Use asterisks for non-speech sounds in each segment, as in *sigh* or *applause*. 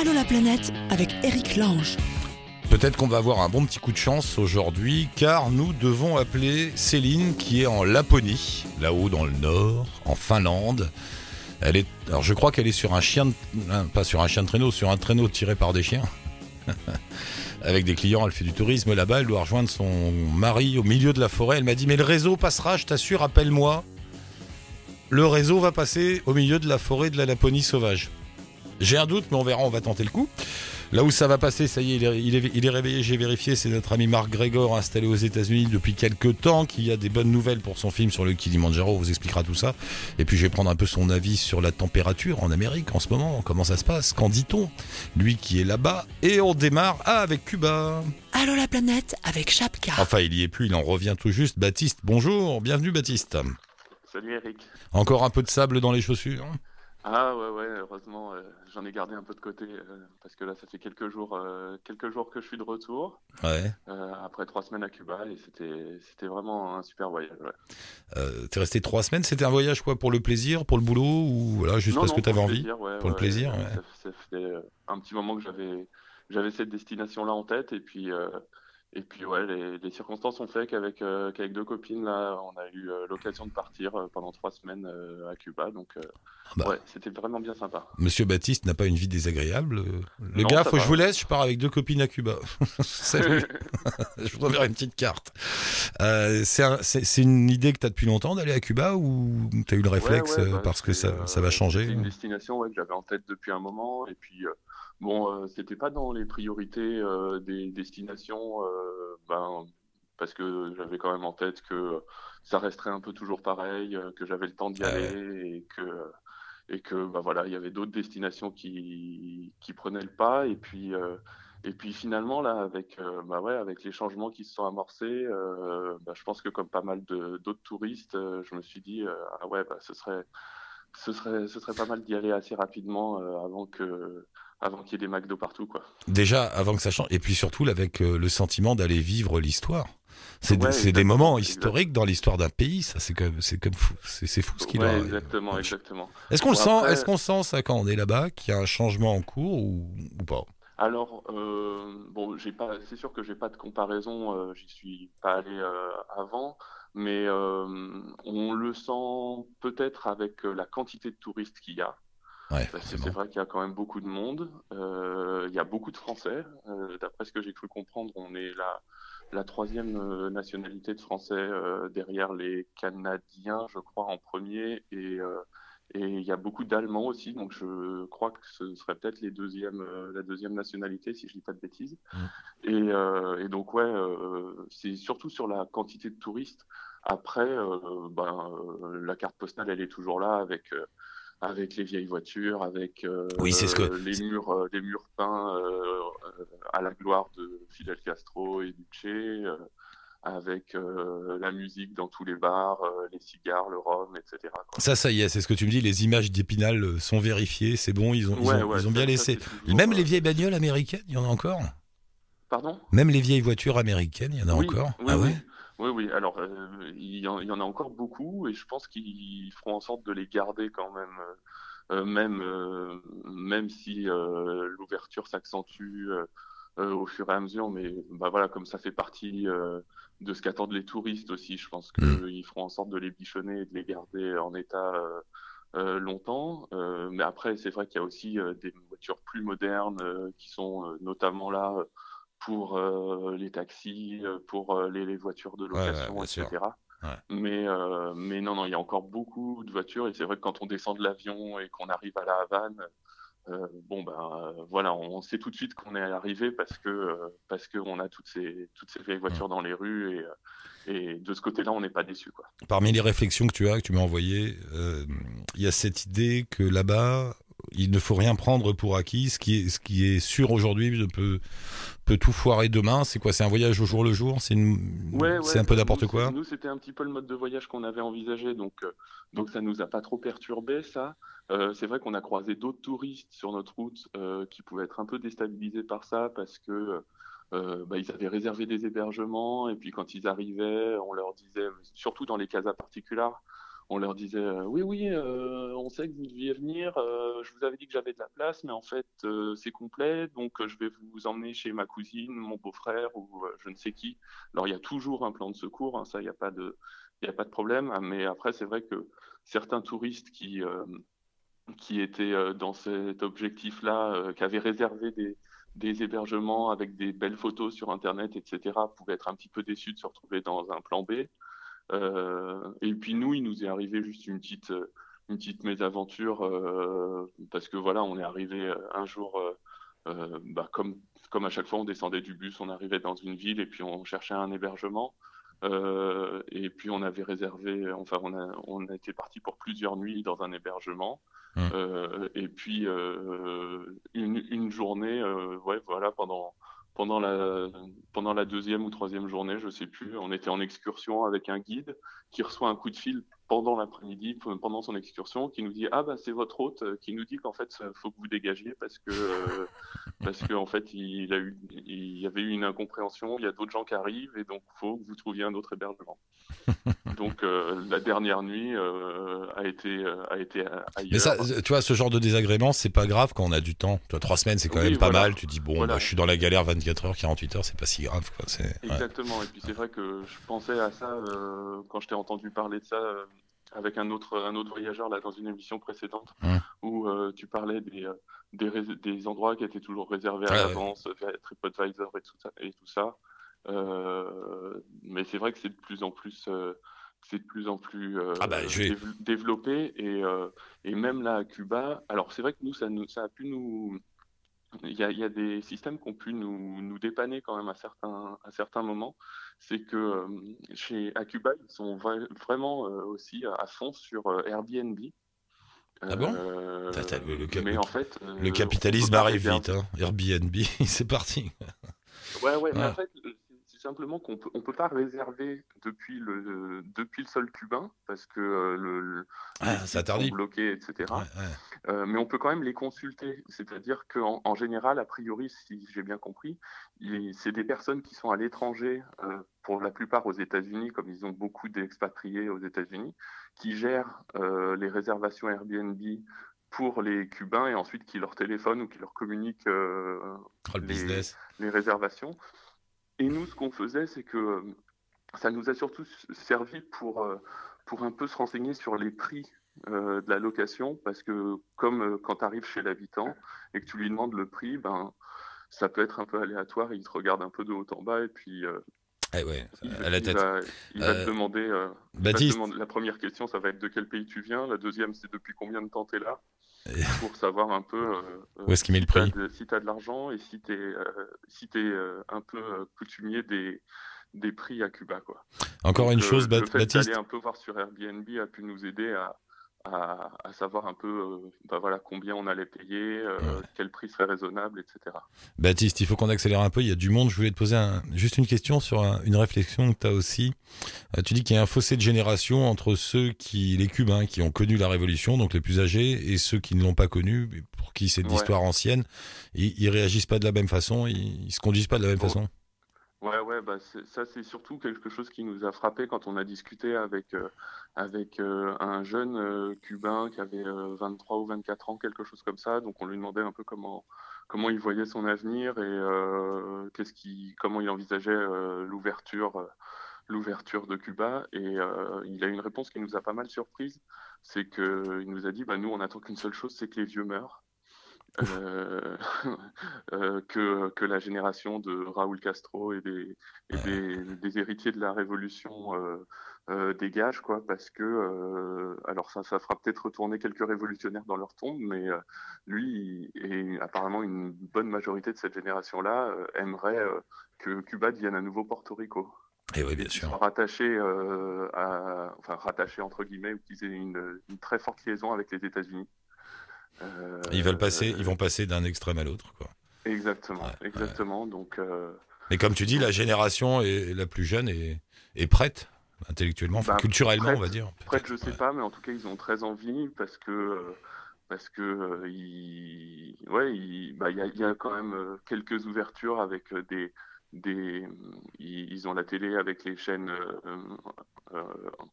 Allô la planète avec Eric Lange. Peut-être qu'on va avoir un bon petit coup de chance aujourd'hui, car nous devons appeler Céline qui est en Laponie, là-haut dans le nord, en Finlande. Elle est, alors je crois qu'elle est sur un chien, hein, pas sur un chien de traîneau, sur un traîneau tiré par des chiens. *laughs* Avec des clients, elle fait du tourisme là-bas, elle doit rejoindre son mari au milieu de la forêt. Elle m'a dit, mais le réseau passera, je t'assure, appelle-moi. Le réseau va passer au milieu de la forêt de la Laponie sauvage. J'ai un doute, mais on verra, on va tenter le coup. Là où ça va passer, ça y est, il est, il est- il est réveillé, j'ai vérifié, c'est notre ami Marc Gregor, installé aux États-Unis depuis quelques temps, qui a des bonnes nouvelles pour son film sur le Kilimanjaro, on vous expliquera tout ça. Et puis je vais prendre un peu son avis sur la température en Amérique en ce moment, comment ça se passe, qu'en dit-on? Lui qui est là-bas, et on démarre ah, avec Cuba. Allô la planète avec Chapka. Enfin, il y est plus, il en revient tout juste. Baptiste, bonjour, bienvenue Baptiste. Salut Eric. Encore un peu de sable dans les chaussures? Ah ouais ouais heureusement euh, j'en ai gardé un peu de côté euh, parce que là ça fait quelques jours euh, quelques jours que je suis de retour Ouais. après trois semaines à Cuba et c'était c'était vraiment un super voyage. ouais. T'es resté trois semaines, c'était un voyage quoi Pour le plaisir, pour le boulot ou voilà, juste Non, parce non, que t'avais envie? plaisir, ouais, Pour le plaisir. Ça, ça fait un petit moment que j'avais j'avais cette destination là en tête et puis et puis ouais les, les circonstances ont fait qu'avec euh, qu'avec deux copines là on a eu euh, l'occasion de partir euh, pendant trois semaines euh, à Cuba donc euh, bah. ouais c'était vraiment bien sympa. Monsieur Baptiste n'a pas une vie désagréable. Le Non, gars, faut que je vous laisse, je pars avec deux copines à Cuba. *laughs* Salut, *laughs* *laughs* je vous enverrai une petite carte. Euh, c'est un- une idée que tu as depuis longtemps d'aller à Cuba ou tu as eu le réflexe Ouais, ouais, bah, parce que ça, ça va changer C'est une destination ouais, que j'avais en tête depuis un moment. Et puis, euh, bon, euh, c'était pas dans les priorités euh, des destinations, euh, ben, parce que j'avais quand même en tête que ça resterait un peu toujours pareil, que j'avais le temps d'y Ah aller et que. Et que bah voilà, il y avait d'autres destinations qui, qui prenaient le pas. Et puis, euh, et puis finalement, là, avec, euh, bah ouais, avec les changements qui se sont amorcés, euh, bah, je pense que comme pas mal d'autres touristes, je me suis dit, ah ouais, bah, ce serait, ce serait, ce serait pas mal d'y aller assez rapidement avant que, avant qu'il y ait des McDo partout, quoi. Déjà, avant que ça change. Et puis surtout, avec euh, le sentiment d'aller vivre l'histoire. C'est des- Ouais, moments historiques dans l'histoire d'un pays. Ça, c'est comme, c'est comme fou. C'est fou ce qu'il Ouais, doit- exactement, exactement. Est-ce qu'on le sent après- Est-ce qu'on sent ça quand on est là-bas qu'il y a un changement en cours ou, ou pas? Alors, euh, bon, j'ai pas, c'est sûr que j'ai pas de comparaison, euh, j'y suis pas allé euh, avant, mais euh, on le sent peut-être avec euh, la quantité de touristes qu'il y a. Ouais, c'est vrai qu'il y a quand même beaucoup de monde. Euh, il y a beaucoup de Français. Euh, D'après ce que j'ai cru comprendre, on est la, la troisième euh, nationalité de Français euh, derrière les Canadiens, je crois, en premier. Et, et il y a beaucoup d'Allemands aussi. Donc je crois que ce serait peut-être les deuxièmes, la deuxième nationalité, si je dis pas de bêtises. Et, euh, et donc, ouais, c'est surtout sur la quantité de touristes. Après, ben, la carte postale, elle est toujours là avec, avec les vieilles voitures, avec euh, Oui, c'est ce que- les, murs, euh, les murs peints euh, à la gloire de Fidel Castro et Duce, avec la musique dans tous les bars, les cigares, le rhum, etc. quoi. Ça, ça y est, c'est ce que tu me dis. Les images d'Épinal sont vérifiées. C'est bon, ils ont, ils Ouais, ont, ouais, ils ont ça- bien ça, laissé. toujours, Même les vieilles bagnoles américaines, il y en a encore? Pardon? Même les vieilles voitures américaines, il y en a Oui, encore? oui, Ah ouais? Oui, oui. Alors, euh, il y, en, il y en a encore beaucoup et je pense qu'ils feront en sorte de les garder quand même, euh, euh, même, euh, même si l'ouverture s'accentue au fur et à mesure. Mais bah, voilà, comme ça fait partie de ce qu'attendent les touristes aussi, je pense Mm. qu'ils feront en sorte de les bichonner et de les garder en état euh, longtemps. Euh, mais après, c'est vrai qu'il y a aussi euh, des voitures plus modernes qui sont notamment là pour euh, les taxis, euh, pour euh, les, les voitures de ouais, location, etc. Ouais. Mais, euh, mais non, non, il y a encore beaucoup de voitures et c'est vrai que quand on descend de l'avion et qu'on arrive à la Havane, euh, bon ben euh, voilà, on sait tout de suite qu'on est arrivé parce que euh, parce qu'on a toutes ces toutes ces vieilles voitures dans les rues et, et de ce côté-là, on n'est pas déçu quoi. Parmi les réflexions que tu as, que tu m'as envoyées, il y a cette idée que là-bas, il ne faut rien prendre pour acquis. Ce qui est, ce qui est sûr aujourd'hui peut, peut tout foirer demain. C'est quoi? C'est un voyage au jour le jour? C'est une... Ouais, c'est ouais, un peu n'importe quoi? Nous, c'était un petit peu le mode de voyage qu'on avait envisagé, donc, euh, donc ça nous a pas trop perturbé, ça. Euh, c'est vrai qu'on a croisé d'autres touristes sur notre route euh, qui pouvaient être un peu déstabilisés par ça parce que euh, bah, ils avaient réservé des hébergements et puis quand ils arrivaient, on leur disait, surtout dans les casas particulières, on leur disait euh, oui, oui, euh, on sait que vous deviez venir. euh, je vous avais dit que j'avais de la place, mais en fait, c'est complet. Donc, je vais vous emmener chez ma cousine, mon beau-frère ou je ne sais qui. Alors, il y a toujours un plan de secours. hein, ça, il n'y a pas de, il a pas de problème. mais après, c'est vrai que certains touristes qui qui étaient dans cet objectif-là, euh, qui avaient réservé des des hébergements avec des belles photos sur Internet, etc., pouvaient être un petit peu déçus de se retrouver dans un plan B. Euh, et puis nous, il nous est arrivé juste une petite, euh, une petite mésaventure euh, parce que voilà, on est arrivé un jour, bah, comme, comme à chaque fois, on descendait du bus, on arrivait dans une ville et puis on cherchait un hébergement. Euh, et puis on avait réservé, enfin on a, on a été parti pour plusieurs nuits dans un hébergement. Mmh. Euh, et puis euh, une, une journée, ouais, voilà, pendant pendant la, deuxième ou troisième journée, je sais plus, on était en excursion avec un guide qui reçoit un coup de fil pendant l'après-midi, pendant son excursion, qui nous dit ah bah c'est votre hôte, euh, qui nous dit qu'en fait ça- faut que vous dégagiez parce que euh, parce que en fait il a eu il y avait eu une incompréhension, il y a d'autres gens qui arrivent et donc faut que vous trouviez un autre hébergement. *laughs* donc euh, la dernière nuit euh, a été euh, a été euh, ailleurs. Mais ça, tu vois, ce genre de désagrément, c'est pas grave quand on a du temps. Toi, trois semaines, c'est quand Oui, même pas mal. Tu dis, bon, Voilà. bah, je suis dans la galère 24 heures, 48 heures, c'est pas si grave. Quoi. Ouais. Exactement. Et puis c'est vrai que je pensais à ça euh, quand je t'ai entendu parler de ça euh, avec un autre, un autre voyageur là dans une émission précédente Hum. où euh, tu parlais des, euh, des, endroits qui étaient toujours réservés à Ouais, l'avance via TripAdvisor et tout ça. Et tout ça. Euh, mais c'est vrai que c'est de plus en plus, euh, c'est de plus en plus euh, Ah bah, dév- développé et, euh, et même là à Cuba. Alors c'est vrai que nous ça, nous, ça a pu nous il y a, il y a des systèmes qui ont pu nous, nous dépanner quand même à certains, à certains moments. C'est que euh, chez, à Cuba, ils sont vra- vraiment euh, aussi à fond sur euh, Airbnb. Ah bon? Le- mais en fait, Le capitalisme arrive vite. Hein. Airbnb, *laughs* c'est parti. Ouais, ouais, mais en fait, c'est- c'est simplement qu'on peut, on peut pas réserver depuis le, depuis le sol cubain parce que euh, le, le- Ah, ça sont bloqués, etc. Ouais, ouais. Euh, mais on peut quand même les consulter. C'est-à-dire qu'en en général, a priori, si j'ai bien compris, c'est des personnes qui sont à l'étranger, euh, pour la plupart aux États-Unis, comme ils ont beaucoup d'expatriés aux États-Unis, qui gèrent euh, les réservations Airbnb pour les Cubains et ensuite qui leur téléphonent ou qui leur communiquent euh, Oh, le les réservations. Et nous, ce qu'on faisait, c'est que euh, ça nous a surtout servi pour, euh, pour un peu se renseigner sur les prix euh, de la location, parce que comme euh, quand tu arrives chez l'habitant et que tu lui demandes le prix, ben, ça peut être un peu aléatoire, il te regarde un peu de haut en bas et puis euh, Eh ouais, il, à la il tête. va, il va te demander, il va te Baptiste, demander- La première question, ça va être de quel pays tu viens. La deuxième, c'est depuis combien de temps tu es là, pour savoir un peu euh, euh, où est-ce qu'il met le si prix de, si t'as de l'argent et si tu es, si t'es, euh, un peu euh, coutumier des, des prix à Cuba. Quoi. Encore Donc, une euh, chose, le fait Baptiste. d'aller un peu voir sur Airbnb a pu nous aider à, à, à savoir un peu euh, bah voilà, combien on allait payer, euh, Ouais. quel prix serait raisonnable, etc. Baptiste, il faut qu'on accélère un peu. Il y a du monde. Je voulais te poser un- juste une question sur un- une réflexion que tu as aussi. Euh, tu dis qu'il y a un fossé de génération entre ceux qui, les Cubains, qui ont connu la Révolution, donc les plus âgés, et ceux qui ne l'ont pas connue, pour qui c'est de Ouais. l'histoire ancienne. Ils, ils réagissent pas de la même façon, ils, ils se conduisent pas de la même façon. Ouais, ouais, bah ça c'est surtout quelque chose qui nous a frappé quand on a discuté avec, euh, avec euh, un jeune euh, Cubain qui avait euh, 23 ou 24 ans, quelque chose comme ça. Donc on lui demandait un peu comment, comment il voyait son avenir et euh, qu'est-ce qui, comment il envisageait euh, l'ouverture, euh, l'ouverture de Cuba. Et euh, il a une réponse qui nous a pas mal surprise, c'est que il nous a dit, bah nous on attend qu'une seule chose, c'est que les vieux meurent. Euh, *laughs* euh, que, que la génération de Raúl Castro et des, et des, des héritiers de la révolution euh, euh, dégage, quoi, parce que, alors ça, ça fera peut-être retourner quelques révolutionnaires dans leur tombe, mais lui, et apparemment une bonne majorité de cette génération-là, aimerait que Cuba devienne un nouveau Porto Rico. Et oui, bien sûr. euh, à, enfin rattachés entre guillemets, ou qu'ils aient une, une très forte liaison avec les États-Unis. Euh, Ils veulent passer, ils vont passer d'un extrême à l'autre, quoi. Exactement, Ouais, exactement. Donc, euh, Mais comme tu dis, la génération est, la plus jeune est, est prête, intellectuellement, enfin, Bah, culturellement, prête- on va dire. Peut-être. je sais Ouais. pas, mais en tout cas, ils ont très envie parce que euh, parce que euh, ouais, bah, il y a, il y a quand même euh, quelques ouvertures avec euh, des des, ils, ont la télé avec les chaînes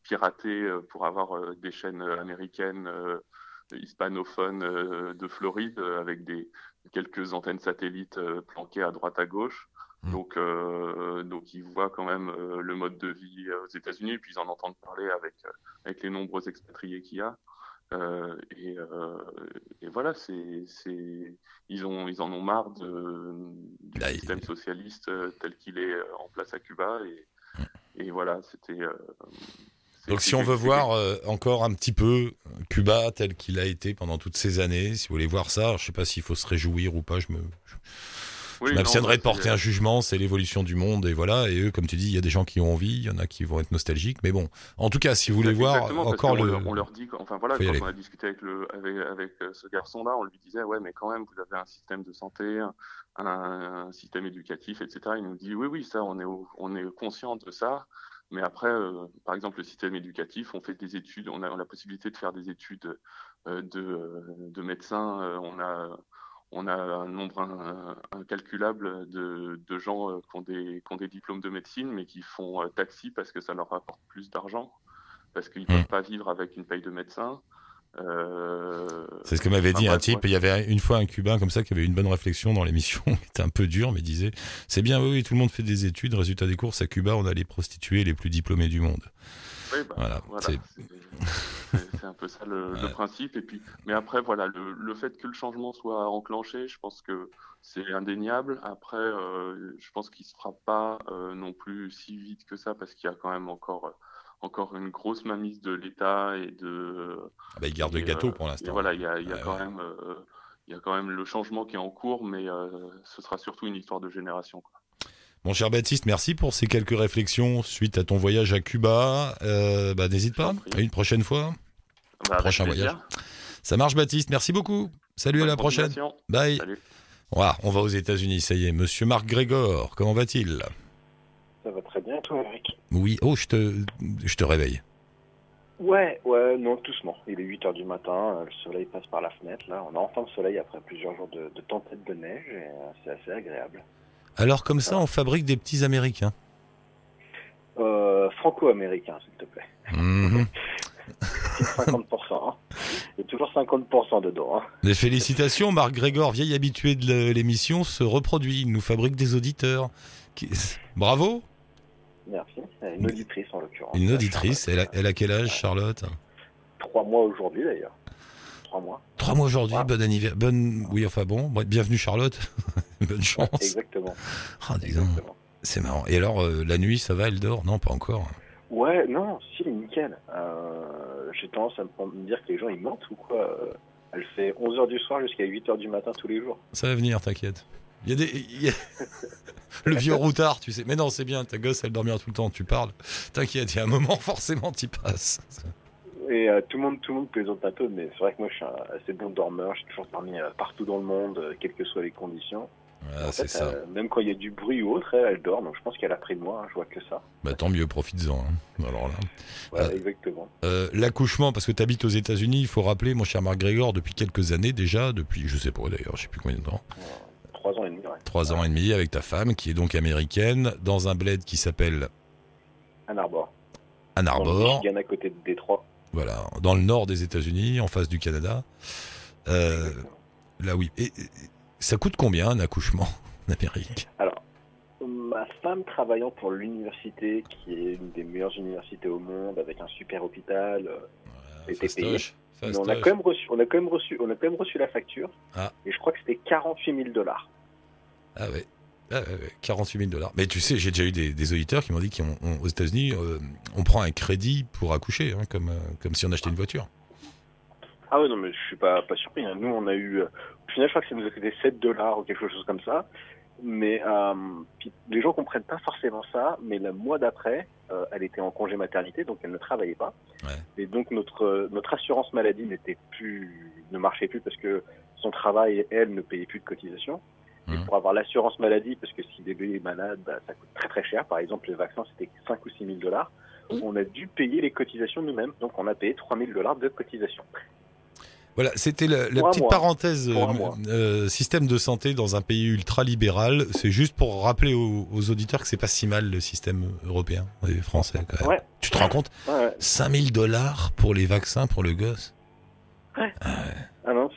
piratées pour avoir des chaînes américaines hispanophones de Floride avec des quelques antennes satellites planquées à droite à gauche. Mmh. Donc, donc ils voient quand même le mode de vie aux États-Unis, puis ils en entendent parler avec, avec les nombreux expatriés qu'il y a. Euh, et, euh, et, voilà, c'est, ils, ont, ils en ont marre de, du système socialiste euh, tel qu'il est en place à Cuba. Et, mm. et voilà, c'était. Donc si on veut voir encore un petit peu Cuba tel qu'il a été pendant toutes ces années, si vous voulez voir ça, je ne sais pas s'il faut se réjouir ou pas, je me, je m'abstiendrai de porter un jugement, c'est l'évolution du monde et voilà. Et eux, comme tu dis, il y a des gens qui ont envie, il y en a qui vont être nostalgiques, mais bon. En tout cas, si vous voulez voir encore le, on leur dit, enfin voilà, quand on a discuté avec le avec, avec euh, ce garçon-là, on lui disait ouais, mais quand même, vous avez un système de santé, un, système éducatif, etc. Il nous dit oui, oui, ça, on est on est conscient de ça. Mais après, euh, par exemple, le système éducatif, on fait des études, on a, la possibilité de faire des études euh, de, de médecin, on a on a un nombre incalculable de, gens euh, qui ont, des, qui, ont des, diplômes de médecine, mais qui font euh, taxi parce que ça leur rapporte plus d'argent, parce qu'ils ne peuvent mmh. pas vivre avec une paye de médecin. Euh, c'est ce que m'avait dit un type. Il y avait une fois un Cubain comme ça qui avait une bonne réflexion dans l'émission, *laughs* qui était un peu dur, mais disait C'est bien, oui, tout le monde fait des études. Résultat des courses, à Cuba, on a les prostituées les plus diplômées du monde. Oui, bah, voilà. C'est un peu ça le, principe. Et puis, mais après, voilà, le, fait que le changement soit enclenché, je pense que c'est indéniable. Après, euh, je pense qu'il ne se fera pas euh, non plus si vite que ça parce qu'il y a quand même encore, encore une grosse mamise de l'État et de. Ah bah, il garde le gâteau pour l'instant. Voilà, il y a, il y a quand même. il y a quand même le changement qui est en cours, mais ce sera surtout une histoire de génération. Quoi. Mon cher Baptiste, merci pour ces quelques réflexions suite à ton voyage à Cuba. Euh, bah, N'hésite pas, à une prochaine fois. Bah, prochain voyage. Ça marche, Baptiste. Merci beaucoup. Salut, à la prochaine. Bye. on va aux États-Unis, ça y est. Monsieur Marc Grégor, comment va-t-il? Ça va très bien, toi, Eric. Oui, oh, je te, je te réveille. Ouais, ouais, non, doucement. Il est 8 h du matin, le soleil passe par la fenêtre, là. On a enfin le soleil après plusieurs jours de, de tempête de neige, et euh, c'est assez agréable. Alors comme ça, on fabrique des petits Américains. Euh, Franco-américains, s'il te plaît. 50%. Mhm. *laughs* Hein. Il y a toujours 50% dedans. Hein. Les félicitations, Marc Grégor, vieil habitué de l'émission, se reproduit. Il nous fabrique des auditeurs. Bravo. Merci. Une auditrice en l'occurrence. Une auditrice. Elle a, elle a quel âge, Charlotte? Trois mois aujourd'hui d'ailleurs. Trois mois. Trois mois aujourd'hui, bon anniversaire. Bonne... Oui, enfin bon, bienvenue Charlotte. *laughs* Bonne chance. Exactement. Ah, c'est marrant. Et alors, euh, la nuit, ça va, elle dort? Non, pas encore. Ouais, non, si, nickel. Euh, J'ai tendance à me dire que les gens, ils mentent ou quoi? Euh, Elle fait 11h du soir jusqu'à 8h du matin tous les jours. Ça va venir, t'inquiète. Il y a des. *laughs* le vieux routard, tu sais. Mais non, c'est bien, ta gosse, elle dormira tout le temps, tu parles. T'inquiète, il y a un moment, *laughs* forcément, t'y passes. Et euh, tout le monde, tout le monde plaisante un peu, mais c'est vrai que moi, je suis un assez bon dormeur. J'ai toujours dormi euh, partout dans le monde, euh, quelles que soient les conditions. Ah, c'est ça. même quand il y a du bruit ou autre, elle, dort. Donc je pense qu'elle a pris de moi. Hein, je vois que ça. Bah tant mieux, profites-en. Hein. Alors là. exactement. L'accouchement, parce que tu habites aux États-Unis, il faut rappeler, mon cher Marc Grégor, depuis quelques années déjà, depuis, je sais pas d'ailleurs, je sais plus combien de temps. Trois ans et demi. Trois ans et demi avec ta femme, qui est donc américaine, dans un bled qui s'appelle. Ann Arbor. Ann Arbor. Michigan à côté de Détroit. Voilà, dans le nord des États-Unis, en face du Canada. Euh, là, oui. Et, ça coûte combien un accouchement en Amérique? Alors, ma femme travaillant pour l'université, qui est une des meilleures universités au monde, avec un super hôpital, euh, était payée. on a quand même reçu, on a quand même reçu, on a quand même reçu la facture. Ah. Et je crois que c'était 48 000 dollars. Ah ouais. 48 000 dollars. Mais tu sais, j'ai déjà eu des, auditeurs qui m'ont dit qu'aux États-Unis, euh, on prend un crédit pour accoucher, hein, comme, euh, comme si on achetait une voiture. Ah ouais, non, mais je suis pas, pas surpris. Hein. Nous, on a eu. Euh, au final, je crois que ça nous a coûté 7 dollars ou quelque chose comme ça. Mais les gens comprennent pas forcément ça. Mais le mois d'après, elle était en congé maternité, donc elle ne travaillait pas. Et donc notre notre assurance maladie n'était plus, ne marchait plus parce que son travail, elle, ne payait plus de cotisation. Mmh. pour avoir l'assurance maladie, parce que si bébé est malade, bah, ça coûte très très cher. Par exemple, les vaccins, c'était 5 ou 6 000 dollars. Mmh. On a dû payer les cotisations nous-mêmes. Donc, on a payé 3 000 dollars de cotisation. Voilà, c'était la, petite mois. parenthèse euh, euh, système de santé dans un pays ultra-libéral. C'est juste pour rappeler aux, aux auditeurs que c'est pas si mal le système européen et français. Quand même. Ouais. Tu te rends compte? Ouais, ouais. 5000 dollars pour les vaccins pour le gosse? Ah non, c'était, c'est,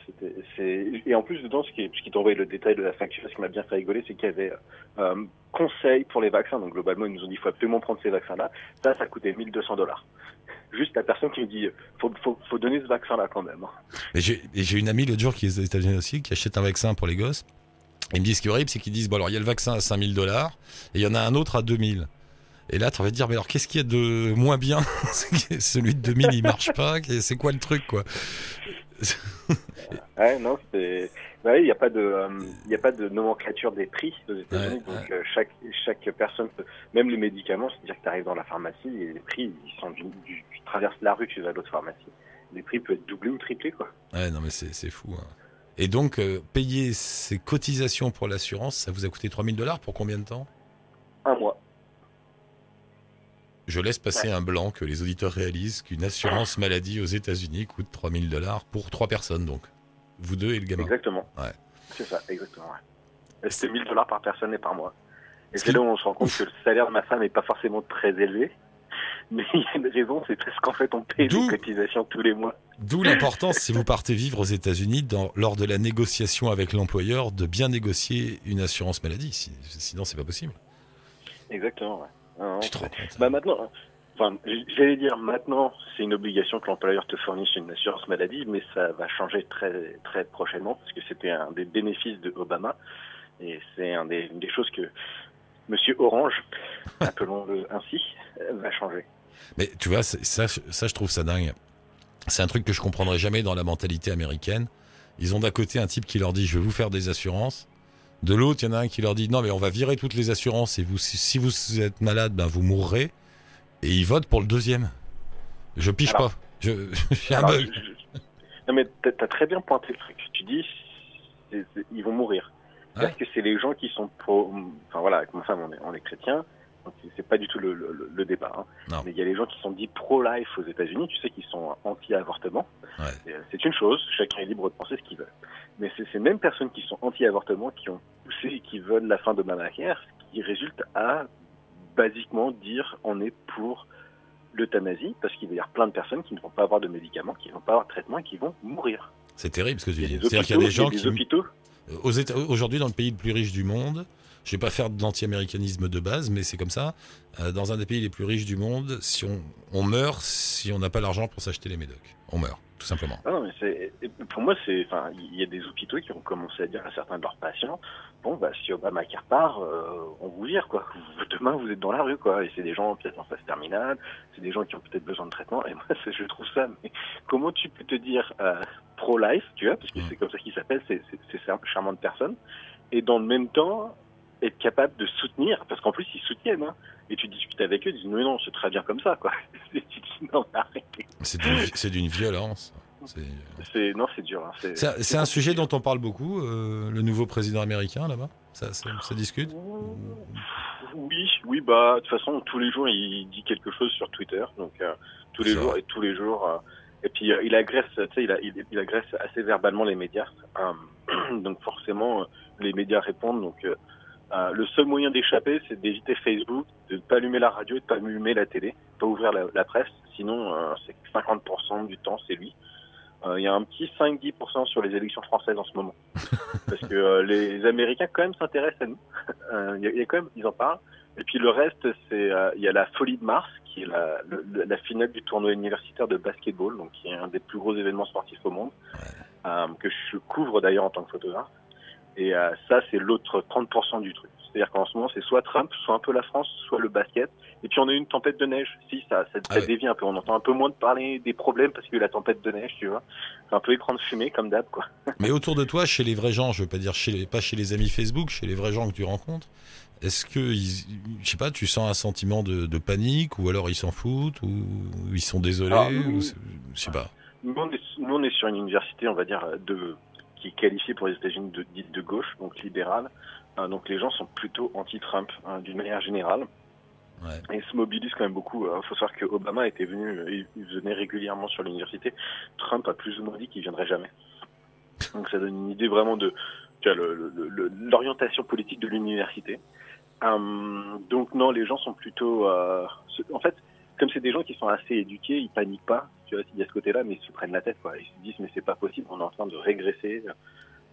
et en plus dedans, ce qui, ce qui t'envoie le détail de la facture, ce qui m'a bien fait rigoler, c'est qu'il y avait euh, conseil pour les vaccins. Donc globalement, ils nous ont dit, il faut absolument prendre ces vaccins-là. Ça, ça coûtait 1200 dollars. Juste la personne qui me dit, faut, faut, donner ce vaccin-là quand même. hein. J'ai une amie l'autre jour qui est aux États-Unis aussi, qui achète un vaccin pour les gosses. Ils me disent ce qui est horrible, c'est qu'ils disent bon alors il y a le vaccin à 5000 dollars et il y en a un autre à 2000. Et là, tu vas te dire, mais alors qu'est-ce qu'il y a de moins bien? *laughs* Celui de 2000, il marche pas. C'est quoi le truc, quoi? *laughs* Ouais, non, c'est, bah oui, il n'y a pas de, euh, y a pas de nomenclature des prix aux États-Unis. Ouais, donc euh, chaque, chaque personne, peut- même les médicaments, c'est-à-dire que tu arrives dans la pharmacie et les prix, ils sont du, du- tu traverses la rue, tu vas à l'autre pharmacie. Les prix peuvent être doublés ou triplés, quoi. Ouais, non, mais c'est c'est fou. hein. Et donc, euh, payer ces cotisations pour l'assurance, ça vous a coûté 3000 dollars pour combien de temps? Un mois. Je laisse passer un blanc que les auditeurs réalisent qu'une assurance maladie aux États-Unis coûte 3000 dollars pour trois personnes, donc. Vous deux et le gamin. Exactement. Ouais. C'est ça, exactement. ouais. C'était 1000 dollars par personne et par mois. Et Ce c'est là où on se rend compte que le salaire de ma femme n'est pas forcément très élevé. *laughs* Mais il y a une raison, c'est parce qu'en fait, on paye des cotisations tous les mois. D'où l'importance, si vous partez vivre aux États-Unis, lors de la négociation avec l'employeur, de bien négocier une assurance maladie. Si- sinon, c'est pas possible. Exactement, ouais. Non, Tu te rends compte Bah maintenant, enfin, j'allais dire maintenant, c'est une obligation que l'employeur te fournisse une assurance maladie, mais ça va changer très très prochainement parce que c'était un des bénéfices de Obama et c'est un des, une des choses que Monsieur Orange, *laughs* appelons-le ainsi, euh, va changer. Mais tu vois, ça, ça, je trouve ça dingue. C'est un truc que je comprendrai jamais dans la mentalité américaine. Ils ont d'un côté un type qui leur dit je vais vous faire des assurances. De l'autre, il y en a un qui leur dit non, mais on va virer toutes les assurances et vous, si, vous êtes malade, ben vous mourrez. Et ils votent pour le deuxième. Je piche Alors- pas. Je, *laughs* j'ai un bug. je- Non mais t'as très bien pointé le truc. Tu dis, ils vont mourir. Parce que c'est les gens qui sont pro. Enfin voilà, avec ma femme, on est, on est chrétien. C'est- pas du tout le, le, le débat. hein. Mais il y a les gens qui sont dits pro-life aux États-Unis. Tu sais, qui sont anti-avortement. Ouais. Euh, C'est une chose. Chacun est libre de penser ce qu'il veut. Mais c'est ces mêmes personnes qui sont anti-avortement qui ont poussé et qui veulent la fin de Obamacare, ce qui résulte à basiquement dire on est pour l'euthanasie parce qu'il va y avoir plein de personnes qui ne vont pas avoir de médicaments, qui ne vont pas avoir de traitement et qui vont mourir. C'est terrible ce que tu dis. C'est-à-dire qu'il y a des gens qui. hôpitaux. Aux Éta- Aujourd'hui, dans le pays le plus riche du monde, je vais pas faire de l'anti-américanisme de base, mais c'est comme ça. euh, dans un des pays les plus riches du monde, si on, on meurt si on n'a pas l'argent pour s'acheter les médocs. On meurt, tout simplement. Ah non, mais pour moi, c'est, il y a des hôpitaux qui ont commencé à dire à certains de leurs patients, bon, bah, si Obamacare part, euh, on vous vire, quoi. Demain, vous êtes dans la rue, quoi. Et c'est des gens peut-être en phase terminale, c'est des gens qui ont peut-être besoin de traitement. Et moi, *laughs* je trouve ça, mais comment tu peux te dire euh, pro-life, tu vois, parce que Mm. c'est comme ça qu'il s'appelle, c'est, c'est, charmante personne, et dans le même temps être capable de soutenir, parce qu'en plus ils soutiennent, hein, et tu discutes avec eux, ils disent mais non, c'est très bien comme ça, quoi. Et tu dis non, mais arrêtez. C'est d'une violence. C'est- non, c'est dur. Hein, c'est, un- sujet dont on parle beaucoup, euh, le nouveau président américain là-bas ça, ça, ça discute? Oui, oui, bah de toute façon tous les jours il dit quelque chose sur Twitter, donc euh, tous les jours et tous les jours. euh, et puis il agresse, tu sais, il, a- il, il agresse assez verbalement les médias. *clears throat* Donc forcément les médias répondent. Donc euh, le seul moyen d'échapper, c'est d'éviter Facebook, de ne pas allumer la radio, de ne pas allumer la télé, de pas ouvrir la, la presse. Sinon, euh, c'est 50% du temps c'est lui. Euh, Il y a un petit 5-10% sur les élections françaises en ce moment, *laughs* parce que euh, les Américains quand même s'intéressent à nous. *laughs* Il y, a- il y a quand même, ils en parlent. Et puis le reste, c'est il y a la Folie de Mars, qui est la, le- la finale du tournoi universitaire de basketball, donc qui est un des plus gros événements sportifs au monde, que je couvre d'ailleurs en tant que photographe. Et euh, ça, c'est l'autre 30% du truc. C'est-à-dire qu'en ce moment, c'est soit Trump, soit un peu la France, soit le basket. Et puis on a eu une tempête de neige. Si, ça, ça, Ah ouais. dévie un peu. On entend un peu moins de parler des problèmes parce qu'il y a eu la tempête de neige, tu vois. C'est un peu écran de fumée, comme d'hab, quoi. *laughs* Mais autour de toi, chez les vrais gens, je veux pas dire chez les, pas chez les amis Facebook, chez les vrais gens que tu rencontres, est-ce que, ils- je sais pas, tu sens un sentiment de, de panique ou alors ils s'en foutent ou ils sont désolés Ah, ou oui. Je sais pas. Nous on, est, nous, on est sur une université, on va dire, de, qui est qualifiée pour les États-Unis de, dite de gauche, donc libérale. Euh, donc les gens sont plutôt anti-Trump, hein, d'une manière générale. Ouais. Et ils se mobilisent quand même beaucoup. Il faut savoir que Obama était venu, il il venait régulièrement sur l'université. Trump a plus ou moins dit qu'il viendrait jamais. Donc ça donne une idée vraiment de l'orientation politique de l'université. Hum, donc non, les gens sont plutôt... euh, en fait, comme c'est des gens qui sont assez éduqués, ils paniquent pas. Tu vois, il y a ce côté-là, mais ils se prennent la tête. Quoi. Ils se disent mais c'est pas possible, on est en train de régresser,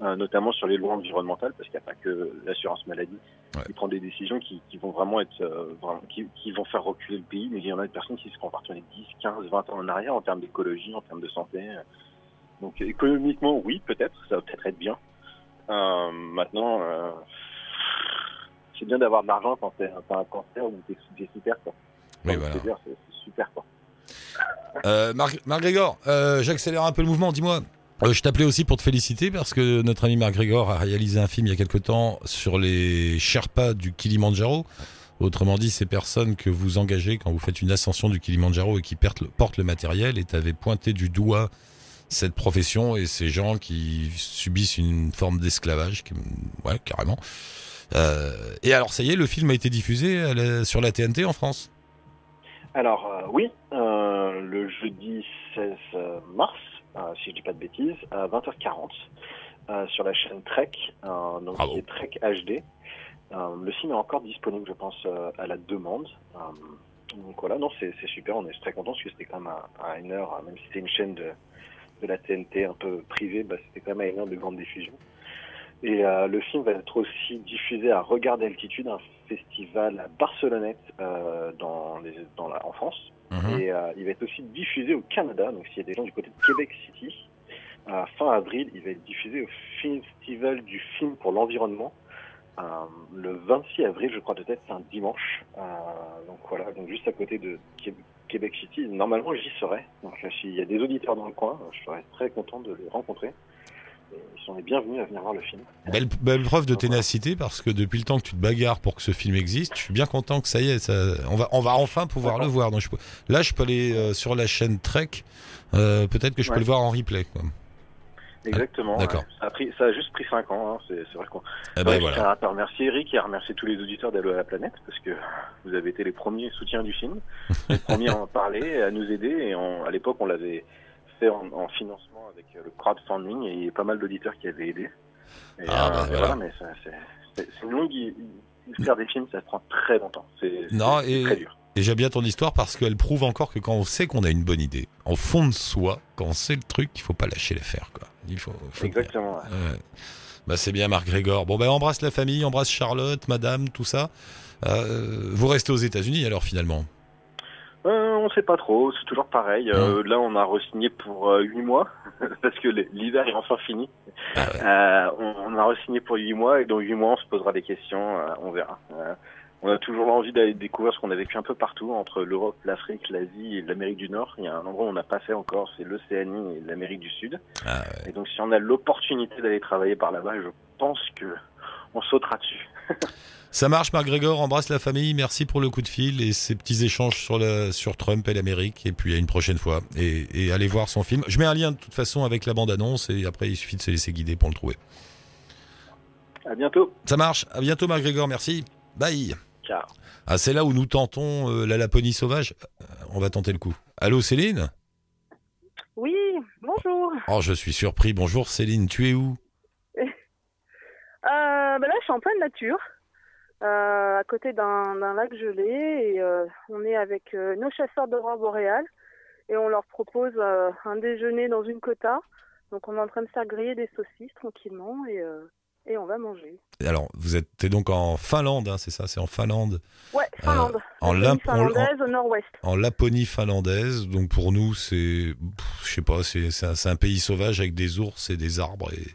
euh, notamment sur les lois environnementales, parce qu'il n'y a pas que l'assurance maladie Ouais. qui prend des décisions qui, qui vont vraiment être euh, vraiment- qui, qui vont faire reculer le pays, mais il y en a des personnes qui se comportent 10, 15, 20 ans en arrière en termes d'écologie, en termes de santé. Donc économiquement, oui, peut-être, ça va peut-être être bien. Euh, maintenant, c'est bien d'avoir de l'argent quand t'es- t'as un cancer ou t'es super quoi. Oui, voilà. c'est super quoi. Euh, Marc, Marc Grégor, euh, j'accélère un peu le mouvement, dis-moi. Euh, je t'appelais aussi pour te féliciter parce que notre ami Marc Grégor a réalisé un film il y a quelque temps sur les Sherpas du Kilimandjaro. Autrement dit, ces personnes que vous engagez quand vous faites une ascension du Kilimandjaro et qui portent le, matériel et t'avais pointé du doigt cette profession et ces gens qui subissent une forme d'esclavage, ouais, carrément. Euh, et alors, ça y est, le film a été diffusé sur la TNT en France? Alors oui, le jeudi 16 mars, euh, si je dis pas de bêtises, à 20h40 euh, sur la chaîne Trek, euh, donc est Trek HD. Euh, le film est encore disponible, je pense, euh, à la demande. Euh, donc voilà, non, c'est c'est super, on est très contents parce que c'était quand même à, à une heure, même si c'était une chaîne de, de la TNT un peu privée, bah, c'était quand même à une heure de grande diffusion. Et euh, le film va être aussi diffusé à Regard d'altitude, un festival à Barcelonnette euh, dans les, dans la, en France. Mhm. Et euh, il va être aussi diffusé au Canada. Donc s'il y a des gens du côté de Québec City, fin avril, il va être diffusé au Festival du film pour l'environnement. Euh, le 26 avril, je crois peut-être, c'est un dimanche. Euh, donc voilà, donc juste à côté de Qué- Québec City. Normalement, j'y serai. Donc s'il y a des auditeurs dans le coin, je serais très content de les rencontrer. Ils sont les bienvenus à venir voir le film. Belle, belle preuve de ténacité parce que depuis le temps que tu te bagarres pour que ce film existe, je suis bien content que ça y est, ça, on, va, on va enfin pouvoir le D'accord. voir. Donc je là, je peux aller euh, sur la chaîne Trek. euh, Peut-être que je peux le voir en replay. Quoi. Exactement. d'accord. ouais. Ça, a pris, ça a juste pris 5 ans. hein. C'est vrai qu'on voilà. tiens à remercier Eric et à remercier tous les auditeurs d'Allo à la planète parce que vous avez été les premiers soutiens du film, les premiers à en parler, à nous aider. Et on- à l'époque, on l'avait fait en, en financement avec euh, le crowdfunding et il y a pas mal d'auditeurs qui avaient aidé. Et, Ah, bah, et voilà. mais c'est une longue. Faire des films, ça prend très longtemps. C'est et- très dur. Et j'aime bien ton histoire parce qu'elle prouve encore que quand on sait qu'on a une bonne idée, en fond de soi, quand on sait le truc, il faut pas lâcher l'affaire. Quoi. Il faut, faut Exactement. ouais. Ouais. Bah, c'est bien Marc Grégor. Bon ben embrasse la famille, embrasse Charlotte, madame, tout ça. Euh, vous restez aux États-Unis alors finalement? Euh, on sait pas trop, c'est toujours pareil. Euh, là, on a re-signé pour euh, 8 mois *laughs* parce que l'hiver est enfin fini. Ah ouais. Euh, on, on a re-signé pour 8 mois et dans 8 mois, on se posera des questions, euh, on verra. Euh, on a toujours envie d'aller découvrir ce qu'on a vécu un peu partout, entre l'Europe, l'Afrique, l'Asie et l'Amérique du Nord. Il y a un endroit où on n'a pas fait encore, c'est l'Océanie et l'Amérique du Sud. Ah Et donc, si on a l'opportunité d'aller travailler par là-bas, je pense que on sautera dessus. Ça marche Marc Grégor, embrasse la famille, merci pour le coup de fil et ces petits échanges sur, la, sur Trump et l'Amérique. Et puis à une prochaine fois. Et, et allez voir son film. Je mets un lien de toute façon avec la bande-annonce et après il suffit de se laisser guider pour le trouver. À bientôt. Ça marche, à bientôt Marc Grégor, merci. Bye. Ciao. Ah, c'est là où nous tentons euh, la Laponie sauvage. Euh, On va tenter le coup. Allô Céline? Oui, bonjour. Oh, je suis surpris. Bonjour Céline, tu es où? Euh, bah là, je suis en pleine nature, euh, à côté d'un lac gelé, et euh, on est avec euh, nos chasseurs d'aurore boréale, et on leur propose euh, un déjeuner dans une quota. Donc, on est en train de faire griller des saucisses tranquillement, et, euh, et on va manger. Alors, vous êtes t'es donc en Finlande, hein, c'est ça C'est en Finlande, Ouais, Finlande. Euh, en Laponie en- finlandaise au nord-ouest. en Laponie finlandaise. Donc pour nous, c'est, je sais pas, c'est un, un pays sauvage avec des ours et des arbres et,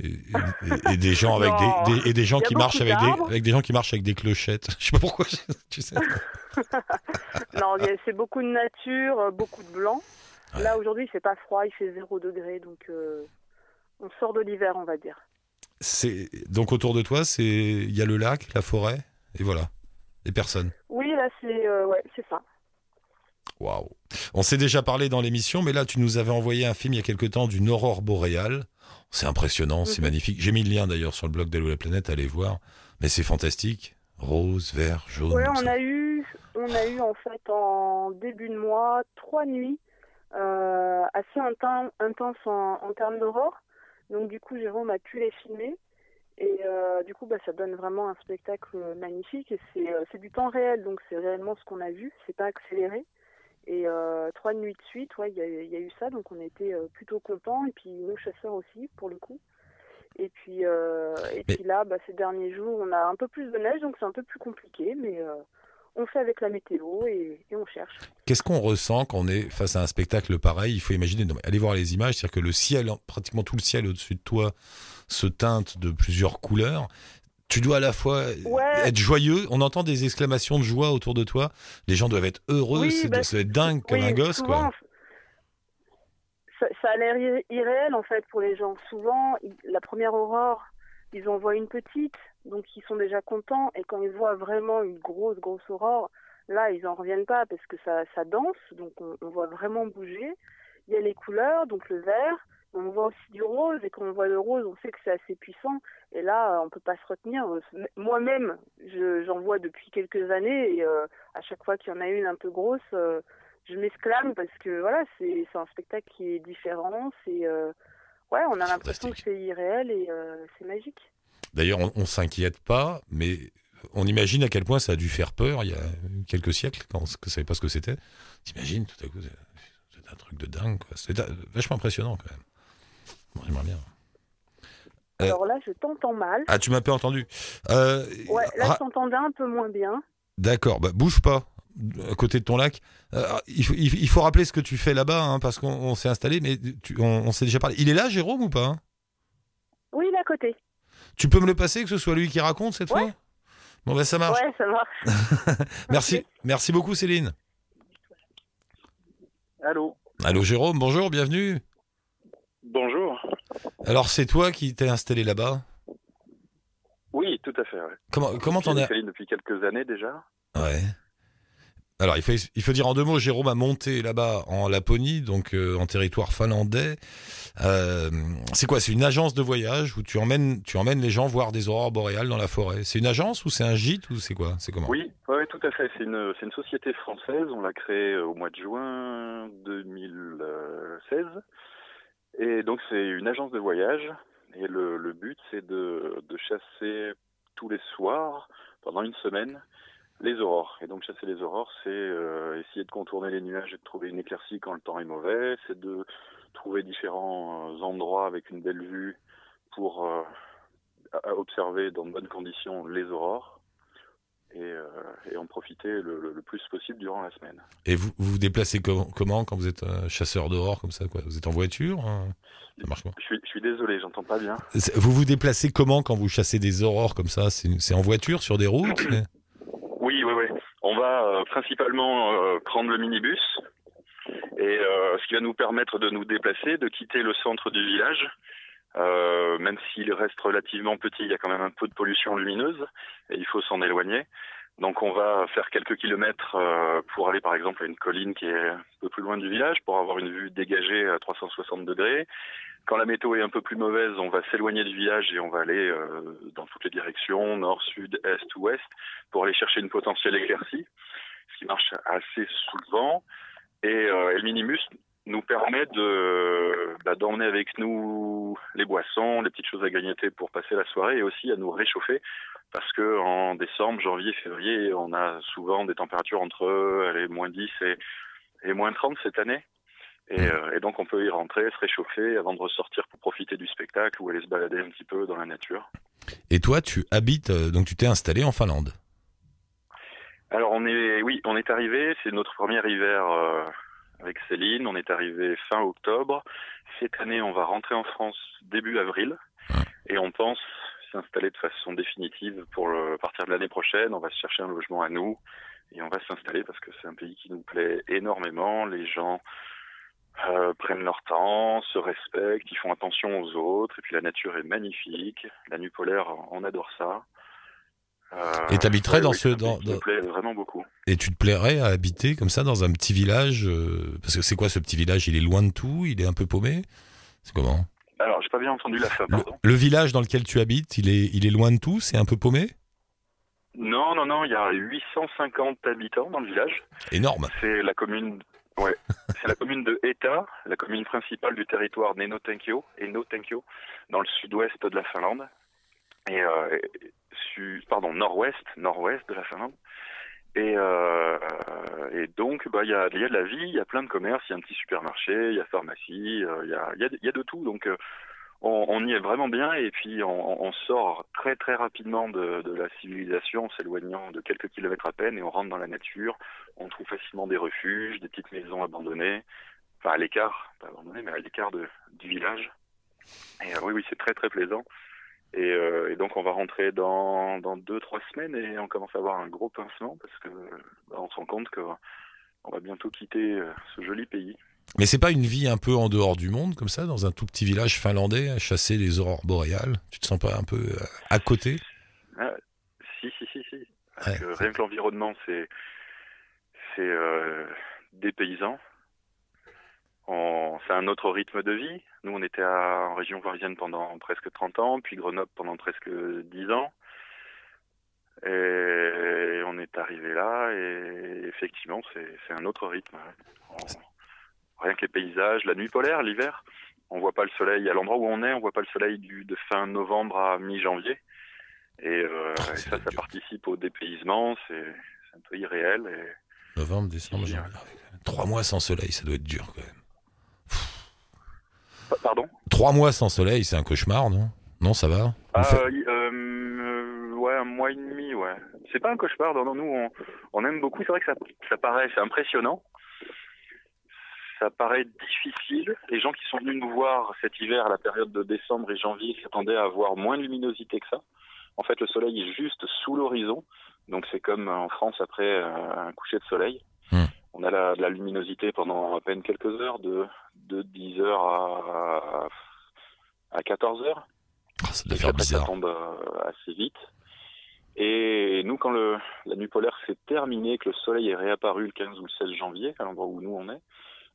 et, et- et des gens avec des, des- et des gens qui marchent avec des, avec des gens qui marchent avec des clochettes. *laughs* Je sais pas pourquoi, tu sais. *laughs* Non, c'est beaucoup de nature, euh, beaucoup de blanc. Ouais. Là, aujourd'hui, il fait pas froid, il fait 0 degré, donc euh, on sort de l'hiver, on va dire. C'est donc autour de toi, c'est il y a le lac, la forêt et voilà, et personne. Oui, là, c'est euh, ouais, c'est ça. Waouh. On s'est déjà parlé dans l'émission, mais là, tu nous avais envoyé un film il y a quelque temps d'une aurore boréale. C'est impressionnant, c'est Mhm. magnifique. J'ai mis le lien d'ailleurs sur le blog d'Allo la planète, allez voir. Mais c'est fantastique. Rose, vert, jaune. Ouais, on ça. a eu, on a eu en fait en début de mois trois nuits euh, assez inten- intenses en, en termes d'aurore. Donc du coup, Jérôme a pu les filmer et euh, du coup, bah, ça donne vraiment un spectacle magnifique et c'est euh, c'est du temps réel, donc c'est réellement ce qu'on a vu, c'est pas accéléré. Et euh, trois nuits de suite, ouais, il y, a- il y a eu ça, donc on était euh, plutôt contents et puis nos chasseurs aussi pour le coup. Et puis, euh, et Mais- puis là, bah, ces derniers jours, on a un peu plus de neige, donc c'est un peu plus compliqué, mais on fait avec la météo et, et on cherche. Qu'est-ce qu'on ressent quand on est face à un spectacle pareil? Il faut imaginer, non, allez voir les images, c'est-à-dire que le ciel, pratiquement tout le ciel au-dessus de toi se teinte de plusieurs couleurs. Tu dois à la fois Ouais. être joyeux, on entend des exclamations de joie autour de toi, les gens doivent être heureux, Oui, c'est bah, dingue comme Oui, un gosse. souvent, Quoi. Ça, ça a l'air irré- irréel en fait pour les gens. Souvent, ils- la première aurore, ils en voient une petite, donc ils sont déjà contents. Et quand ils voient vraiment une grosse, grosse aurore, là, ils en reviennent pas parce que ça, ça danse, donc on, on voit vraiment bouger. Il y a les couleurs, donc le vert. On voit aussi du rose, et quand on voit le rose, on sait que c'est assez puissant. Et là, on peut pas se retenir. Moi-même, je- j'en vois depuis quelques années, et euh, à chaque fois qu'il y en a une un peu grosse, euh, je m'exclame parce que voilà, c'est un spectacle qui est différent. C'est euh, ouais, on a l'impression que c'est irréel et euh, c'est magique. D'ailleurs, on, on s'inquiète pas, mais on imagine à quel point ça a dû faire peur il y a quelques siècles, quand on ne savait pas ce que c'était. T'imagines, tout à coup, c'est un truc de dingue. C'est euh, vachement impressionnant quand même. Bon, J'aimerais bien. Euh, Alors là, je t'entends mal. Ah, tu m'as pas entendu. Euh, Ouais, là, je t'entendais un peu moins bien. D'accord, bah, bouge pas à côté de ton lac. Euh, il, faut, il, il faut rappeler ce que tu fais là-bas, hein, parce qu'on on s'est installé, mais tu- on, on s'est déjà parlé. Il est là, Jérôme, ou pas hein? Oui, il est à côté. Tu peux me le passer, que ce soit lui qui raconte cette Ouais. fois Bon, bah ça marche. Ouais, ça marche. *laughs* Merci, merci beaucoup, Céline. Allô? Allô, Jérôme, bonjour, bienvenue. Bonjour. Alors, c'est toi qui t'es installé là-bas? Oui, tout à fait. Ouais. Comment comment t'en as depuis quelques années déjà. Ouais. Alors, il faut, il faut dire en deux mots, Jérôme a monté là-bas en Laponie, donc euh, en territoire finlandais. Euh, c'est quoi? C'est une agence de voyage où tu emmènes, tu emmènes les gens voir des aurores boréales dans la forêt? C'est une agence ou c'est un gîte ou c'est quoi? C'est comment? Oui, ouais, tout à fait. C'est une, c'est une société française. On l'a créée euh, au mois de juin 2016. Et donc, c'est une agence de voyage. Et le, le but, c'est de, de chasser tous les soirs, pendant une semaine, les aurores. Et donc, chasser les aurores, c'est euh, essayer de contourner les nuages et de trouver une éclaircie quand le temps est mauvais. C'est de trouver différents euh, endroits avec une belle vue pour euh, observer dans de bonnes conditions les aurores et, euh, et en profiter le, le- le plus possible durant la semaine. Et vous vous, vous déplacez com- comment quand vous êtes euh, chasseur dehors comme ça quoi? Vous êtes en voiture hein? Ça marche Je suis, je suis désolé, j'entends pas bien. Vous vous déplacez comment quand vous chassez des aurores comme ça? C'est en voiture sur des routes Oui, oui, oui. On va euh, principalement euh, prendre le minibus et ce qui va nous permettre de nous déplacer, de quitter le centre du village. Euh, même s'il reste relativement petit, il y a quand même un peu de pollution lumineuse et il faut s'en éloigner. Donc on va faire quelques kilomètres euh, pour aller par exemple à une colline qui est un peu plus loin du village pour avoir une vue dégagée à 360 degrés. Quand la météo est un peu plus mauvaise, on va s'éloigner du village et on va aller euh, dans toutes les directions, nord, sud, est, ouest, pour aller chercher une potentielle éclaircie, ce qui marche assez souvent. Et, euh, et le minibus nous permet de bah, d'emmener avec nous les boissons, les petites choses à grignoter pour passer la soirée et aussi à nous réchauffer parce que en décembre, janvier, février, on a souvent des températures entre allez, moins 10 et, et moins 30 cette année. Et, euh, et donc on peut y rentrer, se réchauffer avant de ressortir pour profiter du spectacle ou aller se balader un petit peu dans la nature. Et toi, tu habites, euh, donc tu t'es installé en Finlande? Alors on est, oui, on est arrivé. C'est notre premier hiver euh, avec Céline. On est arrivé fin octobre. Cette année, on va rentrer en France début avril, et on pense s'installer de façon définitive pour le, partir de l'année prochaine. On va se chercher un logement à nous et on va s'installer parce que c'est un pays qui nous plaît énormément. Les gens euh, prennent leur temps, se respectent, ils font attention aux autres, et puis la nature est magnifique. La nuit polaire, on adore ça. Euh, Et t'habiterais ouais, dans oui, ce- dans- plaît vraiment beaucoup. Et tu te plairais à habiter comme ça dans un petit village euh, Parce que c'est quoi ce petit village? Il est loin de tout Il est un peu paumé? C'est comment? Alors, j'ai pas bien entendu la fin, le village dans lequel tu habites, il est, il est loin de tout C'est un peu paumé? Non, non, non, il y a 850 habitants dans le village. Énorme. C'est la commune, ouais, c'est la commune de Eta, la commune principale du territoire Nenotenkio, Enotenkio, dans le sud-ouest de la Finlande. Et, euh, su- pardon, nord-ouest, nord-ouest de la Finlande. Et, euh, et donc, bah, il y, a, y a de la vie, il y a plein de commerces, il y a un petit supermarché, il y a pharmacie, euh, il y, a, y, a, y a de tout. Donc, euh, on, on y est vraiment bien et puis on, sort très très rapidement de, de la civilisation s'éloignant de quelques kilomètres à peine et on rentre dans la nature. On trouve facilement des refuges, des petites maisons abandonnées, enfin à l'écart, pas abandonnées, mais à l'écart du village. Et oui, oui, c'est très très plaisant. Et, euh, et, donc on va rentrer dans, dans deux trois semaines et on commence à avoir un gros pincement parce que bah, on se rend compte que on va bientôt quitter euh, ce joli pays. Mais c'est pas une vie un peu en dehors du monde, comme ça, dans un tout petit village finlandais, à chasser les aurores boréales? Tu te sens pas un peu euh, à côté? Ah, Si, si, si, si. Parce ouais, que rien que l'environnement, c'est c'est euh, dépaysant. C'est un autre rythme de vie. Nous, on était à, en région parisienne pendant presque 30 ans, puis Grenoble pendant presque 10 ans. Et on est arrivé là, et effectivement, c'est un autre rythme. On, rien que les paysages, la nuit polaire, l'hiver, on voit pas le soleil. À l'endroit où on est, on voit pas le soleil du, de fin novembre à mi-janvier. Et, euh, Ah, et ça, ça participe au dépaysement. C'est un peu irréel. Et... Novembre, décembre, janvier. Trois mois sans soleil, ça doit être dur quand même. Pardon Trois mois sans soleil, c'est un cauchemar, non? Non, ça va? Euh, fait... euh, Ouais, un mois et demi, ouais. C'est pas un cauchemar, non, non nous, on, on aime beaucoup. C'est vrai que ça, ça paraît, c'est impressionnant ça paraît difficile. Les gens qui sont venus nous voir cet hiver à la période de décembre et janvier s'attendaient à avoir moins de luminosité que ça. En fait, le soleil est juste sous l'horizon. Donc c'est comme en France après euh, un coucher de soleil. Mmh. On a la, la, luminosité pendant à peine quelques heures, de, de 10 heures à, à 14 heures. Oh, ça doit faire bizarre. Ça tombe euh, assez vite. Et nous, quand le, la nuit polaire s'est terminée, que le soleil est réapparu le 15 ou le 16 janvier, à l'endroit où nous on est,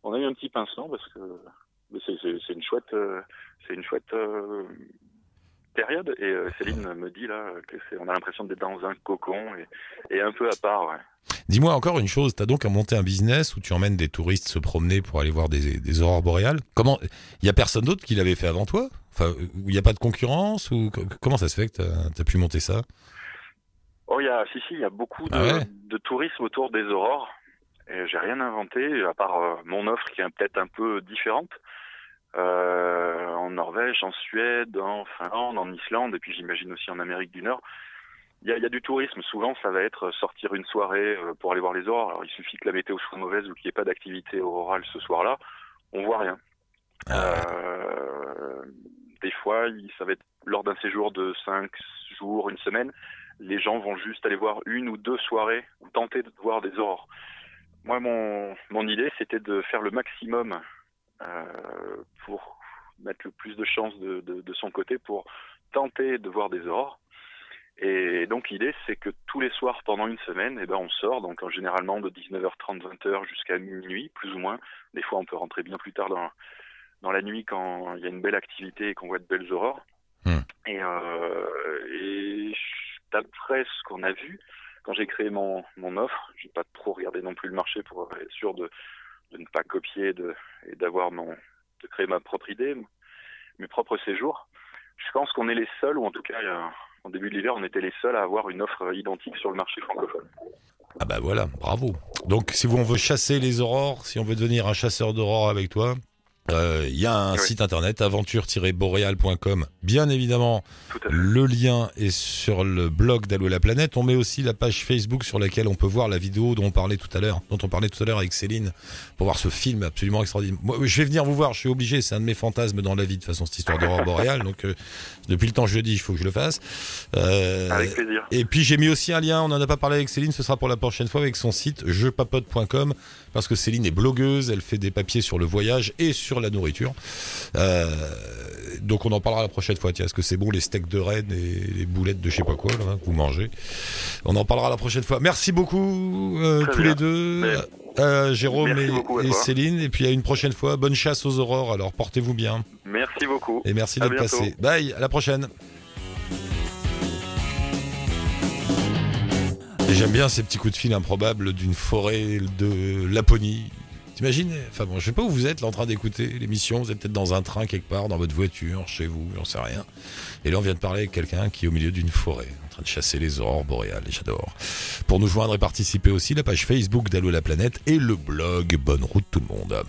on a eu un petit pincement parce que c'est une chouette, euh, c'est une chouette euh, période. Et Céline me dit là que on a l'impression d'être dans un cocon et, et un peu à part. Ouais. Dis-moi encore une chose, tu as donc à monter un business où tu emmènes des touristes se promener pour aller voir des, des aurores boréales? Comment Il y a personne d'autre qui l'avait fait avant toi? Enfin, il n'y a pas de concurrence ou comment ça se fait que tu as, pu monter ça? Oh, il y a, si, si, il y a beaucoup de, ah ouais? de tourisme autour des aurores. Et j'ai rien inventé, à part euh, mon offre qui est peut-être un peu différente. Euh, en Norvège, en Suède, en Finlande, en Islande, et puis j'imagine aussi en Amérique du Nord. Il y, a, il y, a, du tourisme. Souvent, ça va être sortir une soirée euh, pour aller voir les aurores. Alors, il suffit que la météo soit mauvaise ou qu'il n'y ait pas d'activité aurorale ce soir-là. On voit rien. Ah Euh, des fois, ça va être lors d'un séjour de 5 jours, une semaine. Les gens vont juste aller voir une ou deux soirées ou tenter de voir des aurores. Moi, mon, mon idée, c'était de faire le maximum euh, pour mettre le plus de chances de, de, de, son côté pour tenter de voir des aurores. Et donc l'idée, c'est que tous les soirs pendant une semaine, eh ben, on sort, donc généralement de 19h30, 20h jusqu'à minuit, plus ou moins. Des fois, on peut rentrer bien plus tard dans, dans la nuit quand il y a une belle activité et qu'on voit de belles aurores. Mmh. Et, euh, et d'après ce qu'on a vu, quand j'ai créé mon, mon offre, j'ai pas trop regardé non plus le marché pour être sûr de, de ne pas copier de, et d'avoir mon, de créer ma propre idée, mes propres séjours. Je pense qu'on est les seuls, ou en tout cas, en début de l'hiver, on était les seuls à avoir une offre identique sur le marché francophone. Ah bah voilà, bravo. Donc si on veut chasser les aurores, si on veut devenir un chasseur d'aurores avec toi, il euh, y a un oui. site internet aventure-boréal.com. Bien évidemment, le lien est sur le blog d'Allo la planète. On met aussi la page Facebook sur laquelle on peut voir la vidéo dont on parlait tout à l'heure, dont on parlait tout à l'heure avec Céline, pour voir ce film absolument extraordinaire. Moi, je vais venir vous voir. Je suis obligé. C'est un de mes fantasmes dans la vie de façon cette histoire d'aurore boréale. *laughs* Donc euh, depuis le temps jeudi, il faut que je le fasse. Euh, avec plaisir. Et puis j'ai mis aussi un lien. On en a pas parlé avec Céline. Ce sera pour la prochaine fois avec son site jeupapote.com parce que Céline est blogueuse. Elle fait des papiers sur le voyage et sur la nourriture. Euh, donc on en parlera la prochaine fois. Tiens, est-ce que c'est bon les steaks de Rennes et les boulettes de je sais pas quoi là, que vous mangez On en parlera la prochaine fois. Merci beaucoup euh, tous bien. les deux, Mais... euh, Jérôme et, et Céline. Et puis à une prochaine fois. Bonne chasse aux aurores. Alors portez-vous bien. Merci beaucoup. Et merci d'être passé. Bye. À la prochaine. J'aime bien ces petits coups de fil improbables d'une forêt de Laponie. T'imagines Enfin bon, je sais pas où vous êtes là en train d'écouter l'émission. Vous êtes peut-être dans un train quelque part, dans votre voiture, chez vous, j'en sais rien. Et là, on vient de parler avec quelqu'un qui est au milieu d'une forêt, en train de chasser les aurores boréales. J'adore. Pour nous joindre et participer aussi, la page Facebook d'Allo la planète et le blog Bonne route tout le monde.